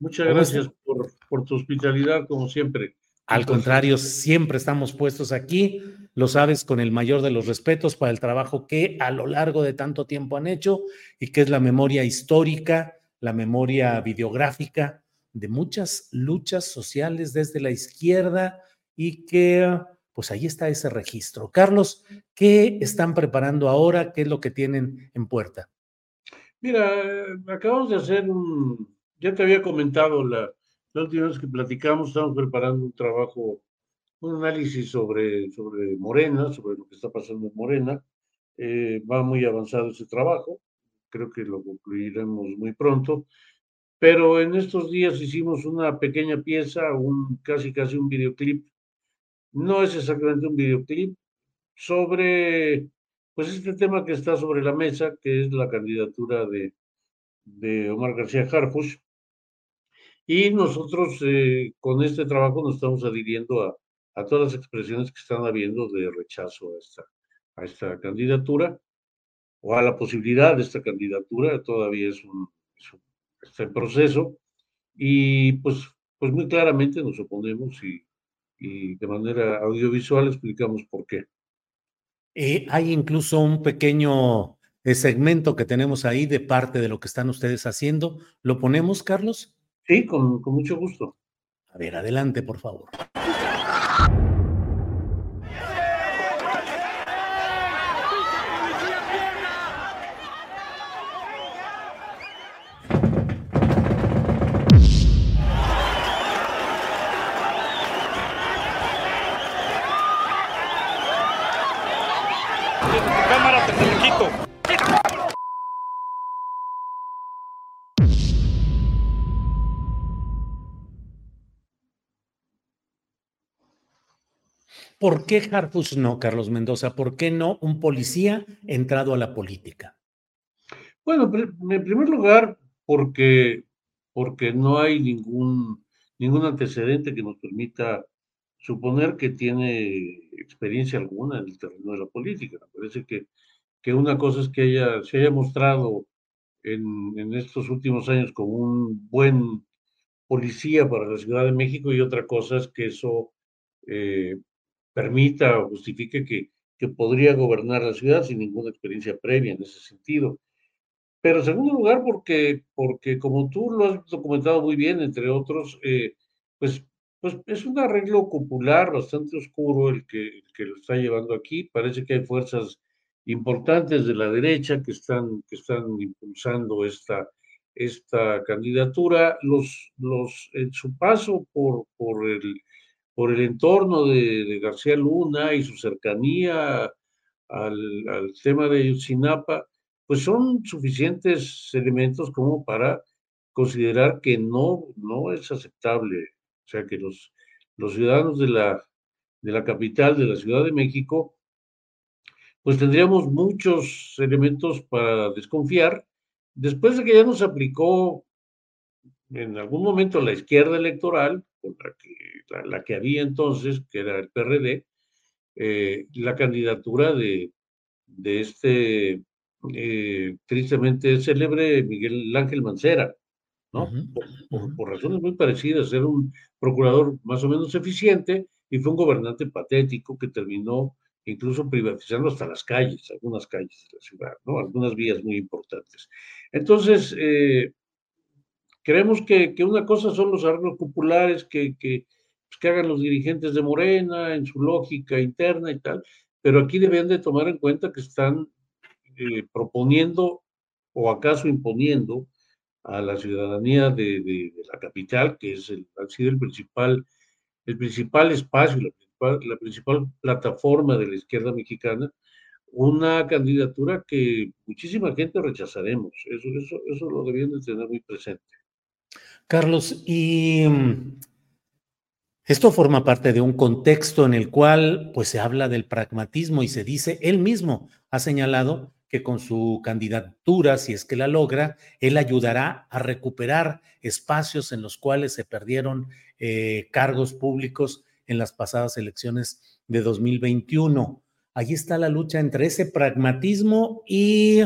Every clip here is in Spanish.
Muchas gracias por, por, tu hospitalidad, como siempre. Al contrario, siempre estamos puestos aquí, lo sabes, con el mayor de los respetos para el trabajo que a lo largo de tanto tiempo han hecho y que es la memoria histórica, la memoria videográfica de muchas luchas sociales desde la izquierda y que pues ahí está ese registro. Carlos, ¿qué están preparando ahora? ¿Qué es lo que tienen en puerta? Mira, acabamos de hacer un, ya te había comentado la, última vez que platicamos, estamos preparando un trabajo, un análisis sobre, sobre Morena, sobre lo que está pasando en Morena. Eh, va muy avanzado ese trabajo, creo que lo concluiremos muy pronto. Pero en estos días hicimos una pequeña pieza, un, casi casi un videoclip. No es exactamente un videoclip, sobre pues este tema que está sobre la mesa, que es la candidatura de, de Omar García Harfush, y nosotros eh, con este trabajo nos estamos adhiriendo a, a, todas las expresiones que están habiendo de rechazo a esta, a esta candidatura o a la posibilidad de esta candidatura. Todavía es un, está en proceso y pues, pues muy claramente nos oponemos y, y de manera audiovisual explicamos por qué. Eh, hay incluso un pequeño eh, segmento que tenemos ahí de parte de lo que están ustedes haciendo. ¿Lo ponemos, Carlos? Sí, con, con mucho gusto. A ver, adelante, por favor. ¿Por qué Harfus no, Carlos Mendoza? ¿Por qué no un policía entrado a la política? Bueno, en primer lugar, porque, porque no hay ningún, ningún antecedente que nos permita suponer que tiene experiencia alguna en el terreno de la política. Me parece que, que una cosa es que ella, se haya mostrado en, en estos últimos años como un buen policía para la Ciudad de México y otra cosa es que eso eh, permita o justifique que, que podría gobernar la ciudad sin ninguna experiencia previa en ese sentido. Pero en segundo lugar, porque, porque como tú lo has documentado muy bien, entre otros, eh, pues, pues es un arreglo popular bastante oscuro el que, que lo está llevando aquí. Parece que hay fuerzas importantes de la derecha que están, que están impulsando esta, esta candidatura. Los, los, en su paso por, por, el, por el entorno de, García Luna y su cercanía al, al tema de Yotzinapa, pues son suficientes elementos como para considerar que no, no es aceptable, o sea, que los, los ciudadanos de la, de la capital, de la Ciudad de México, pues tendríamos muchos elementos para desconfiar. Después de que ya nos aplicó en algún momento la izquierda electoral, la que, la, que había entonces, que era el PRD, eh, la candidatura de, de este eh, tristemente célebre Miguel Ángel Mancera, ¿no? por, razones muy parecidas, era un procurador más o menos eficiente y fue un gobernante patético que terminó incluso privatizando hasta las calles, algunas calles de la ciudad, ¿no? Algunas vías muy importantes. Entonces, eh, creemos que, que, una cosa son los arreglos populares que, que, pues, que hagan los dirigentes de Morena en su lógica interna y tal, pero aquí deben de tomar en cuenta que están eh, proponiendo o acaso imponiendo a la ciudadanía de, la capital, que es el, ha sido el principal, el principal espacio, la principal, la principal plataforma de la izquierda mexicana, una candidatura que muchísima gente rechazaremos. Eso, eso, eso lo debían de tener muy presente. Carlos, y mm, esto forma parte de un contexto en el cual pues se habla del pragmatismo y se dice, él mismo ha señalado que con su candidatura, si es que la logra, él ayudará a recuperar espacios en los cuales se perdieron eh, cargos públicos en las pasadas elecciones de 2021. Allí está la lucha entre ese pragmatismo y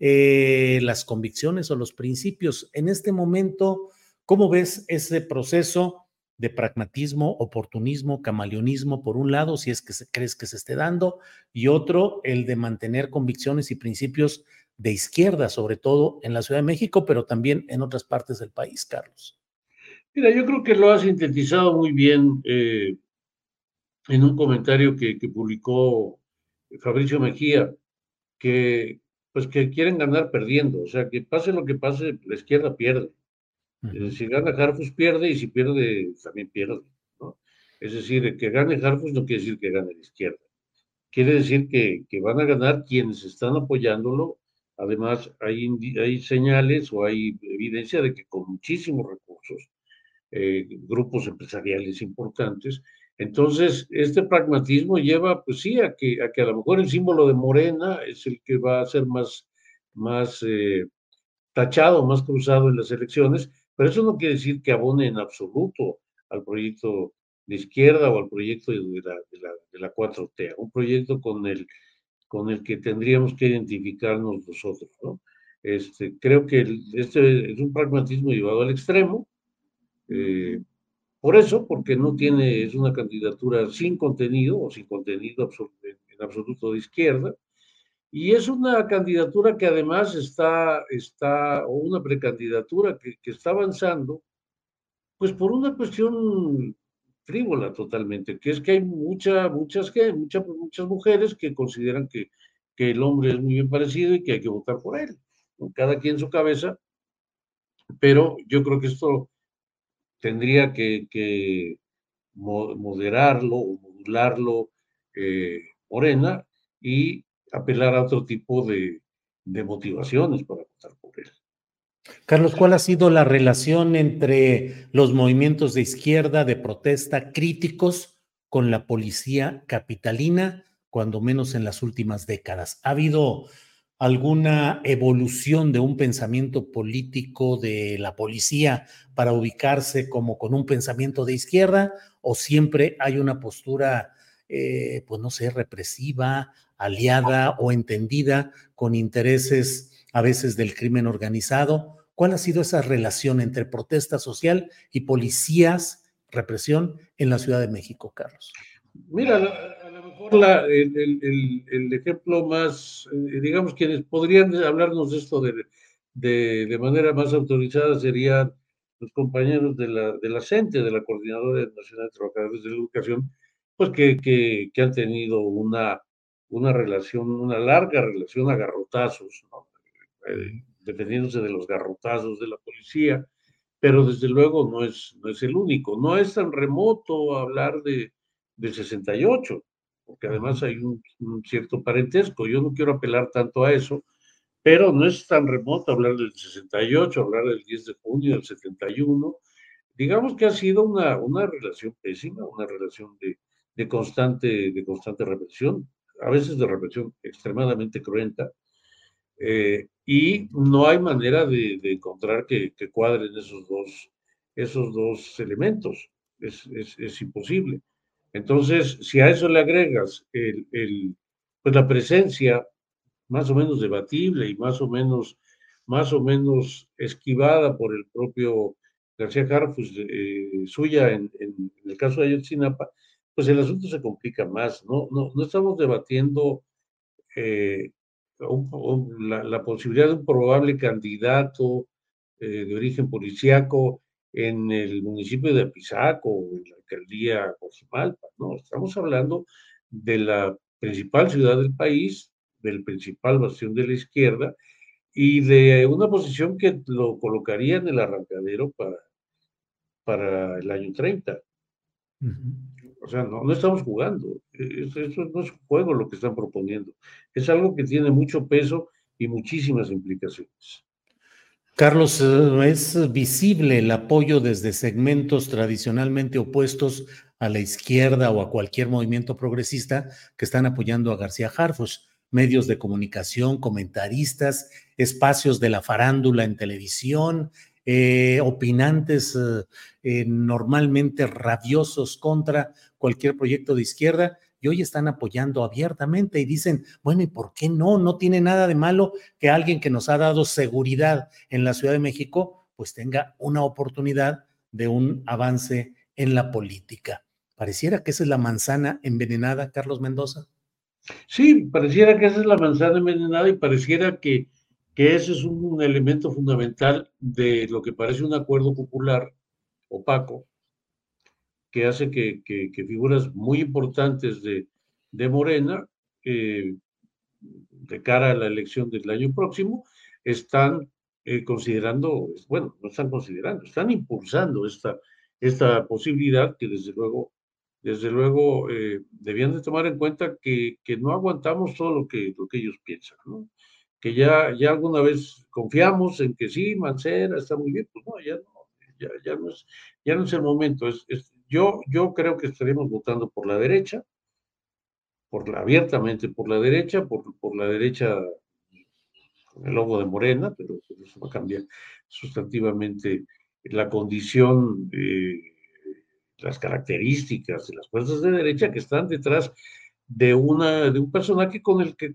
eh, las convicciones o los principios. En este momento, ¿cómo ves ese proceso? de pragmatismo, oportunismo, camaleonismo, por un lado, si es que crees que se esté dando, y otro, el de mantener convicciones y principios de izquierda, sobre todo en la Ciudad de México, pero también en otras partes del país, Carlos. Mira, yo creo que lo ha sintetizado muy bien eh, en un comentario que, que, publicó Fabricio Mejía, que pues que quieren ganar perdiendo, o sea, que pase lo que pase, la izquierda pierde. Si gana Harfus pierde y si pierde también pierde. ¿no? Es decir, que gane Harfus no quiere decir que gane la izquierda. Quiere decir que, que van a ganar quienes están apoyándolo. Además, hay, hay señales o hay evidencia de que con muchísimos recursos, eh, grupos empresariales importantes, entonces, este pragmatismo lleva, pues sí, a que, a que a lo mejor el símbolo de Morena es el que va a ser más, más eh, tachado, más cruzado en las elecciones, pero eso no quiere decir que abone en absoluto al proyecto de izquierda o al proyecto de la, de la, de la 4T, un proyecto con el, con el que tendríamos que identificarnos nosotros. ¿no? Este, creo que este es un pragmatismo llevado al extremo. Eh, por eso, porque no tiene, es una candidatura sin contenido o sin contenido en absoluto de izquierda, y es una candidatura que además está, está o una precandidatura que, que está avanzando, pues por una cuestión frívola totalmente, que es que hay mucha, muchas, muchas, muchas mujeres que consideran que, que el hombre es muy bien parecido y que hay que votar por él, cada quien su cabeza, pero yo creo que esto tendría que, que moderarlo o modularlo eh, Morena y apelar a otro tipo de, motivaciones para votar por él. Carlos, ¿cuál ha sido la relación entre los movimientos de izquierda de protesta críticos con la policía capitalina, cuando menos en las últimas décadas? ¿Ha habido alguna evolución de un pensamiento político de la policía para ubicarse como con un pensamiento de izquierda o siempre hay una postura, eh, pues no sé, represiva, aliada o entendida con intereses a veces del crimen organizado. ¿Cuál ha sido esa relación entre protesta social y policías, represión en la Ciudad de México, Carlos? Mira, a lo mejor el, ejemplo más, eh, digamos, quienes podrían hablarnos de esto de, de, manera más autorizada serían los compañeros de la, de la CENTE, de la Coordinadora Nacional de Trabajadores de la Educación, pues que, que, que han tenido una, una relación, una larga relación a garrotazos, ¿no? Eh, dependiéndose de los garrotazos de la policía, pero desde luego no es, no es el único. No es tan remoto hablar de, del 68, porque además hay un, cierto parentesco. Yo no quiero apelar tanto a eso, pero no es tan remoto hablar del 68, hablar del 10 de junio del 71. Digamos que ha sido una, una relación pésima, una relación de, de, constante, de constante represión, a veces de represión extremadamente cruenta, eh, y no hay manera de, encontrar que, cuadren esos dos, esos dos elementos. Es, es, imposible. Entonces, si a eso le agregas el, el, pues la presencia más o menos debatible y más o menos, más o menos esquivada por el propio García Harfus, eh, suya en, en, el caso de Ayotzinapa, pues el asunto se complica más. No, no, no estamos debatiendo eh, la, posibilidad de un probable candidato eh, de origen policiaco en el municipio de Apizaco o en la alcaldía Cojimalpa, ¿no? Estamos hablando de la principal ciudad del país, del principal bastión de la izquierda y de una posición que lo colocaría en el arrancadero para, para el año 30. O sea, no, estamos jugando. Eso, no es juego lo que están proponiendo. Es algo que tiene mucho peso y muchísimas implicaciones. Carlos, eh, es visible el apoyo desde segmentos tradicionalmente opuestos a la izquierda o a cualquier movimiento progresista que están apoyando a García Harfus. Medios de comunicación, comentaristas, espacios de la farándula en televisión, eh, opinantes eh, normalmente rabiosos contra cualquier proyecto de izquierda y hoy están apoyando abiertamente y dicen, bueno, ¿y por qué no? No tiene nada de malo que alguien que nos ha dado seguridad en la Ciudad de México, pues tenga una oportunidad de un avance en la política. Pareciera que esa es la manzana envenenada, Carlos Mendoza. Sí, pareciera que esa es la manzana envenenada y pareciera que, que ese es un elemento fundamental de lo que parece un acuerdo popular opaco que hace que, figuras muy importantes de, Morena, eh, de cara a la elección del año próximo, están eh, considerando, bueno, no están considerando, están impulsando esta, esta posibilidad que desde luego, desde luego eh, debían de tomar en cuenta que, no aguantamos todo lo que, lo que ellos piensan, ¿no? que ya, ya alguna vez confiamos en que sí, Mancera está muy bien, pues no, ya no, ya, ya no, es, ya no es el momento, es, yo, yo creo que estaremos votando por la derecha, por la, abiertamente por la derecha, por, por la derecha con el logo de Morena, pero eso va a cambiar sustantivamente la condición, las características de las fuerzas de derecha que están detrás de, una, de un personaje con el que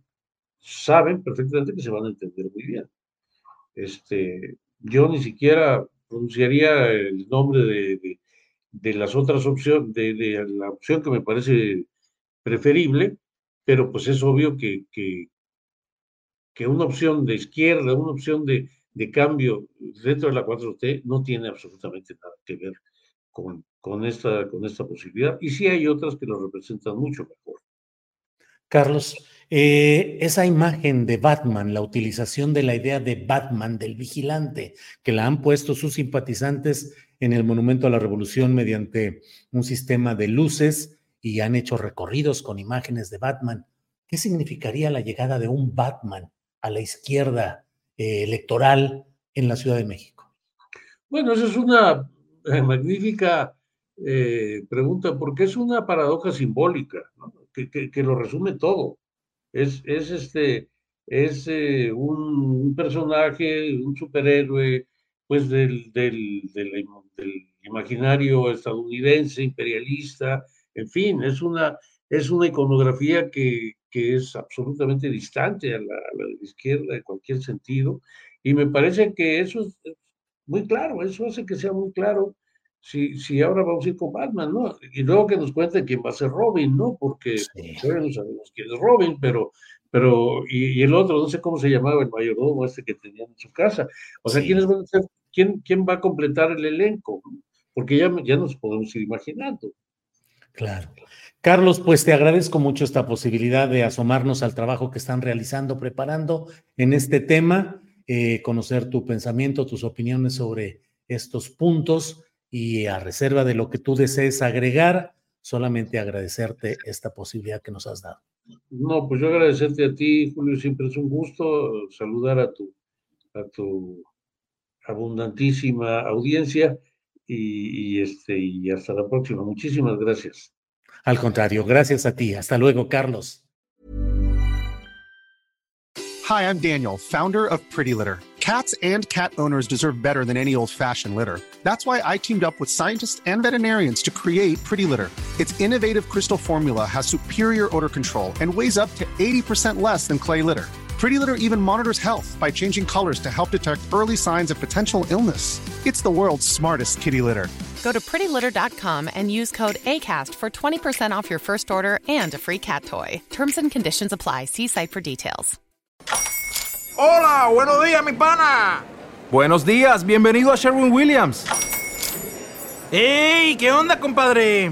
saben perfectamente que se van a entender muy bien. Este, yo ni siquiera pronunciaría el nombre de las otras opciones, de, la opción que me parece preferible, pero pues es obvio que, que, una opción de izquierda, una opción de, de, cambio dentro de la 4T no tiene absolutamente nada que ver con, con, esta, con esta posibilidad. Y sí hay otras que lo representan mucho mejor. Carlos, eh, esa imagen de Batman, la utilización de la idea de Batman, del vigilante, que la han puesto sus simpatizantes en el Monumento a la Revolución mediante un sistema de luces y han hecho recorridos con imágenes de Batman. ¿Qué significaría la llegada de un Batman a la izquierda eh, electoral en la Ciudad de México? Bueno, esa es una eh, magnífica eh, pregunta porque es una paradoja simbólica que, lo resume todo. Es, es este, es un, personaje, un superhéroe, pues del, del, del, imaginario estadounidense, imperialista, en fin, es una, es una iconografía que, que es absolutamente distante a la, de la izquierda en cualquier sentido, y me parece que eso es muy claro, eso hace que sea muy claro si, si ahora vamos a ir con Batman, ¿no? Y luego que nos cuente quién va a ser Robin, ¿no? Porque todavía no sabemos quién es Robin, pero, pero y, el otro, no sé cómo se llamaba el mayordomo este que tenía en su casa. O sea, ¿quiénes van a ser, quién, quién va a completar el elenco? Porque ya, ya nos podemos ir imaginando. Claro. Carlos, pues te agradezco mucho esta posibilidad de asomarnos al trabajo que están realizando, preparando en este tema, eh, conocer tu pensamiento, tus opiniones sobre estos puntos y a reserva de lo que tú desees agregar, solamente agradecerte esta posibilidad que nos has dado. No, pues yo agradecerte a ti, Julio, siempre es un gusto saludar a tu, a tu abundantísima audiencia y, y, este, y hasta la próxima. Muchísimas gracias. Al contrario, gracias a ti. Hasta luego, Carlos. Hi, I'm Daniel, founder of Pretty Litter. Cats and cat owners deserve better than any old-fashioned litter. That's why I teamed up with scientists and veterinarians to create Pretty Litter. Its innovative crystal formula has superior odor control and weighs up to 80% less than clay litter. Pretty Litter even monitors health by changing colors to help detect early signs of potential illness. It's the world's smartest kitty litter. Go to prettylitter.com and use code ACAST for 20% off your first order and a free cat toy. Terms and conditions apply. See site for details. Hola, buenos días, mi pana. Buenos días, bienvenido a Sherwin Williams. ¡Ey! ¿Qué onda, compadre?